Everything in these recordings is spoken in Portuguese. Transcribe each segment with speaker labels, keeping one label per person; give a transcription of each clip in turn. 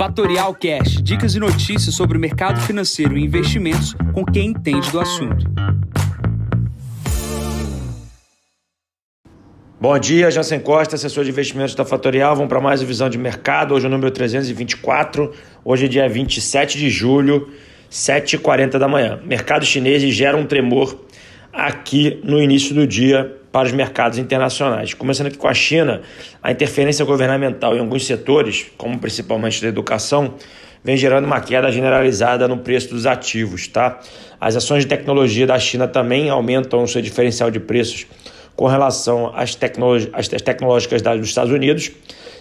Speaker 1: Fatorial Cash, dicas e notícias sobre o mercado financeiro e investimentos com quem entende do assunto.
Speaker 2: Bom dia, Jansen Costa, assessor de investimentos da Fatorial. Vamos para mais uma visão de mercado. Hoje é o número 324. Hoje é dia 27 de julho, 7h40 da manhã. Mercado chinês gera um tremor aqui no início do dia para os mercados internacionais. Começando aqui com a China, a interferência governamental em alguns setores, como principalmente da educação, vem gerando uma queda generalizada no preço dos ativos. Tá? As ações de tecnologia da China também aumentam o seu diferencial de preços com relação às, às tecnológicas dos Estados Unidos.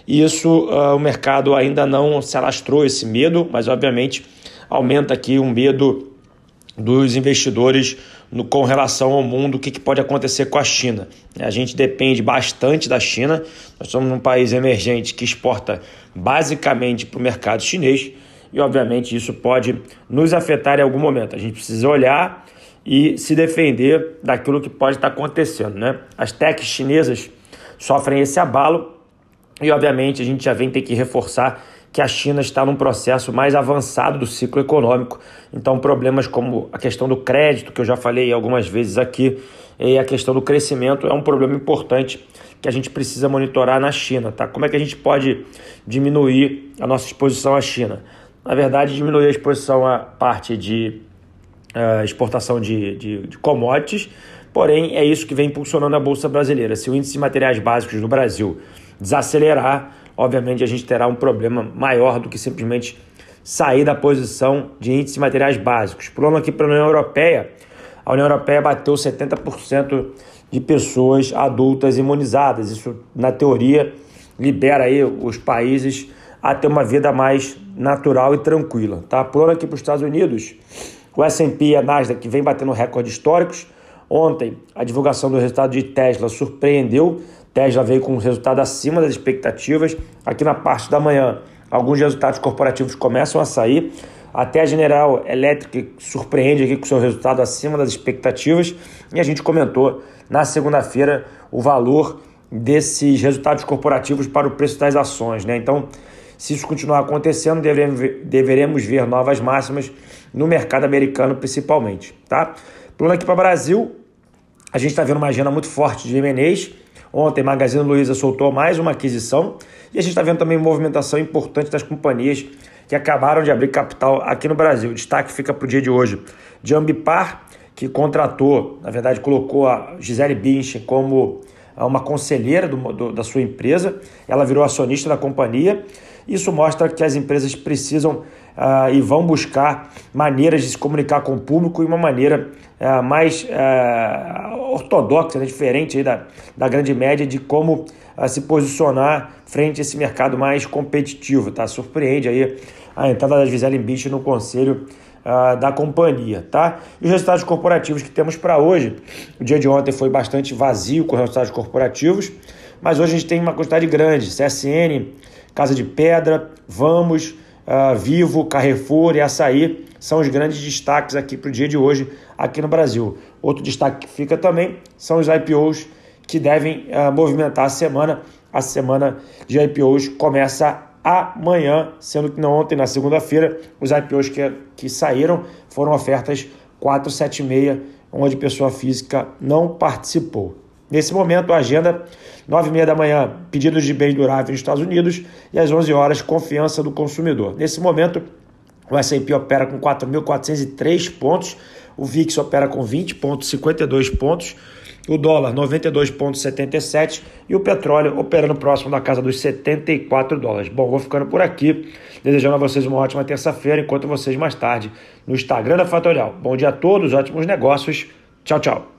Speaker 2: E isso uh, o mercado ainda não se alastrou esse medo, mas obviamente aumenta aqui um medo dos investidores no, com relação ao mundo, o que, que pode acontecer com a China. A gente depende bastante da China, nós somos um país emergente que exporta basicamente para o mercado chinês e, obviamente, isso pode nos afetar em algum momento. A gente precisa olhar e se defender daquilo que pode estar acontecendo. Né? As techs chinesas sofrem esse abalo e, obviamente, a gente já vem ter que reforçar que a China está num processo mais avançado do ciclo econômico. Então, problemas como a questão do crédito, que eu já falei algumas vezes aqui, e a questão do crescimento é um problema importante que a gente precisa monitorar na China. Tá? Como é que a gente pode diminuir a nossa exposição à China? Na verdade, diminuir a exposição à parte de uh, exportação de, de, de commodities, porém é isso que vem impulsionando a Bolsa Brasileira. Se o índice de materiais básicos no Brasil desacelerar, obviamente a gente terá um problema maior do que simplesmente sair da posição de índice de materiais básicos. Pulando aqui para a União Europeia, a União Europeia bateu 70% de pessoas adultas imunizadas. Isso, na teoria, libera aí os países a ter uma vida mais natural e tranquila. Tá? Pulando aqui para os Estados Unidos, o S&P e a Nasdaq vem batendo recordes históricos. Ontem, a divulgação do resultado de Tesla surpreendeu Tesla veio com um resultado acima das expectativas. Aqui na parte da manhã, alguns resultados corporativos começam a sair. Até a General Electric surpreende aqui com seu resultado acima das expectativas. E a gente comentou na segunda-feira o valor desses resultados corporativos para o preço das ações. Né? Então, se isso continuar acontecendo, deveremos ver, novas máximas no mercado americano, principalmente. Tá? Pulando aqui para o Brasil, a gente está vendo uma agenda muito forte de M&As Ontem, Magazine Luiza soltou mais uma aquisição e a gente está vendo também movimentação importante das companhias que acabaram de abrir capital aqui no Brasil. O destaque fica para o dia de hoje de Ambipar, que contratou, na verdade, colocou a Gisele Bündchen como uma conselheira do, do, da sua empresa. Ela virou acionista da companhia. Isso mostra que as empresas precisam uh, e vão buscar maneiras de se comunicar com o público e uma maneira uh, mais uh, ortodoxa, né, diferente da, da grande média de como se posicionar frente a esse mercado mais competitivo. Tá? Surpreende aí a entrada da Gisele Bicho no conselho da companhia, tá? E os resultados corporativos que temos para hoje, o dia de ontem foi bastante vazio com resultados corporativos, mas hoje a gente tem uma quantidade grande, CSN, Casa de Pedra, Vamos, uh, Vivo, Carrefour e Açaí são os grandes destaques aqui para o dia de hoje aqui no Brasil. Outro destaque que fica também são os IPOs que devem uh, movimentar a semana. A semana de IPOs começa amanhã, sendo que não ontem, na segunda-feira, os IPOs que, que saíram foram ofertas 476, onde pessoa física não participou. Nesse momento, a agenda, 9h30 da manhã, pedidos de bens duráveis nos Estados Unidos e às 11 horas, confiança do consumidor. Nesse momento, o S&P opera com 4.403 pontos, o VIX opera com 20,52 pontos, o dólar 92,77 e o petróleo operando próximo da casa dos 74 dólares. Bom, vou ficando por aqui, desejando a vocês uma ótima terça-feira, enquanto vocês mais tarde no Instagram da Fatorial. Bom dia a todos, ótimos negócios. Tchau, tchau.